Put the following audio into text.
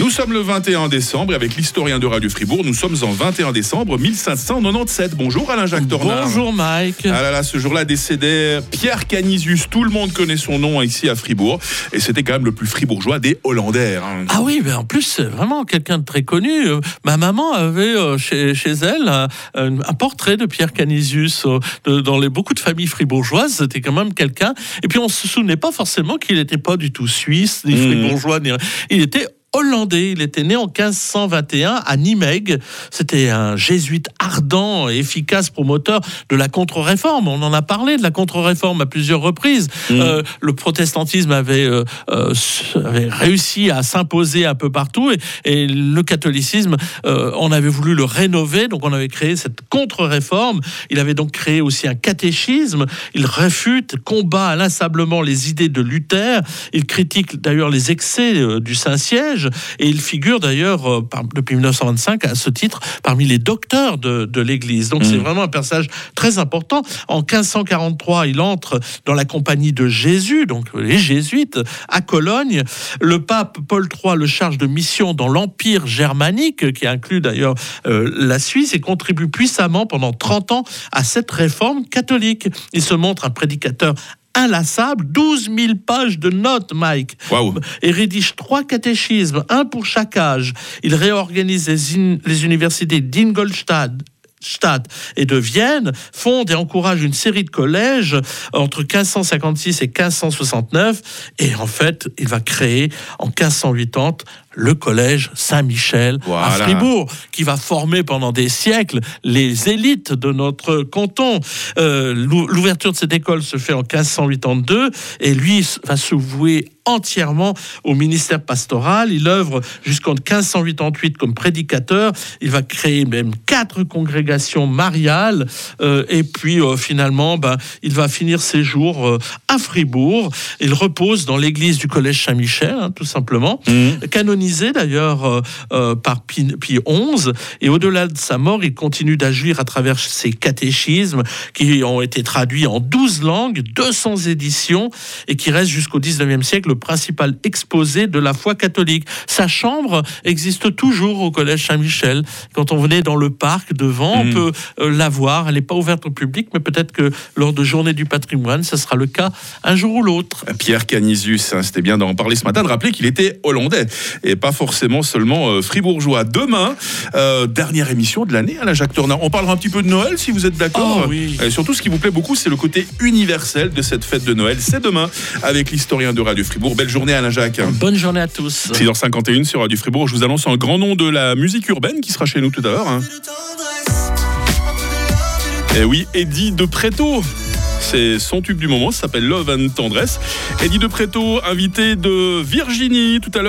Nous sommes le 21 décembre et avec l'historien de Radio Fribourg, nous sommes en 21 décembre 1597. Bonjour Alain-Jacques Dornard. Bonjour Mike. Ah là là, ce jour-là décédait Pierre Canisius. Tout le monde connaît son nom ici à Fribourg. Et c'était quand même le plus fribourgeois des Hollandais. hein. Ah oui, mais en plus, c'est vraiment quelqu'un de très connu. Ma maman avait euh, chez, chez elle un, portrait de Pierre Canisius. euh, dans les, beaucoup de familles fribourgeoises, c'était quand même quelqu'un. Et puis, on se souvenait pas forcément qu'il n'était pas du tout suisse, ni Mhm. fribourgeois, ni... Il était hollandais. Il était né en 1521 à Nimègue. C'était un jésuite ardent et efficace promoteur de la contre-réforme. On en a parlé de la contre-réforme à plusieurs reprises. Euh, le protestantisme avait, euh, euh, avait réussi à s'imposer un peu partout et, et le catholicisme, on avait voulu le rénover, donc on avait créé cette contre-réforme. Il avait donc créé aussi un catéchisme. Il réfute, combat inlassablement les idées de Luther. Il critique d'ailleurs les excès du Saint-Siège et il figure d'ailleurs euh, par- depuis 1925 à ce titre parmi les docteurs de, de l'Église. Donc c'est vraiment un personnage très important. En 1543, il entre dans la compagnie de Jésus, donc les jésuites, à Cologne. Le pape Paul III le charge de mission dans l'Empire germanique, qui inclut d'ailleurs euh, la Suisse, et contribue puissamment pendant 30 ans à cette réforme catholique. Il se montre un prédicateur inlassable, 12 000 pages de notes, Mike Waouh. et rédige trois catéchismes, un pour chaque âge. Il réorganise les, in- les universités d'Ingolstadt. Stadt et de Vienne fonde et encourage une série de collèges entre 1556 et 1569 et en fait il va créer en 1580 le collège Saint-Michel à. Fribourg qui va former pendant des siècles les élites de notre canton. Euh, l'ou- L'ouverture de cette école se fait en 1582 et lui va se vouer entièrement au ministère pastoral. Il œuvre jusqu'en 1588 comme prédicateur. Il va créer même quatre congrégations mariales. Euh, et puis euh, finalement, ben, il va finir ses jours euh, à Fribourg. Il repose dans l'église du collège Saint-Michel, hein, tout simplement canonisé d'ailleurs euh, euh, par Pi, Pie XI. Et au-delà de sa mort, il continue d'agir à travers ses catéchismes qui ont été traduits en 12 langues, 200 éditions, et qui restent jusqu'au 19e siècle le principal exposé de la foi catholique. Sa chambre existe toujours au collège Saint-Michel. Quand on venait dans le parc devant, on peut euh, la voir. Elle n'est pas ouverte au public, mais peut-être que lors de Journée du patrimoine, ce sera le cas un jour ou l'autre. Pierre Canisius, hein, c'était bien d'en parler ce matin, de rappeler qu'il était hollandais et pas forcément seulement euh, fribourgeois. Demain, euh, dernière émission de l'année, Alain Jacques Tournard. On parlera un petit peu de Noël si vous êtes d'accord. Oh, oui. Et surtout, ce qui vous plaît beaucoup, c'est le côté universel de cette fête de Noël. C'est demain avec l'historien de Radio Fribourg. Belle journée, Alain Jacques. Bonne journée à tous. 6h51 sur Radio Fribourg. Je vous annonce un grand nom de la musique urbaine qui sera chez nous tout à l'heure. hein. Et oui, Eddie de Preto. C'est son tube du moment, ça s'appelle Love and Tendresse. Eddie de Preto, invité de Virginie tout à l'heure.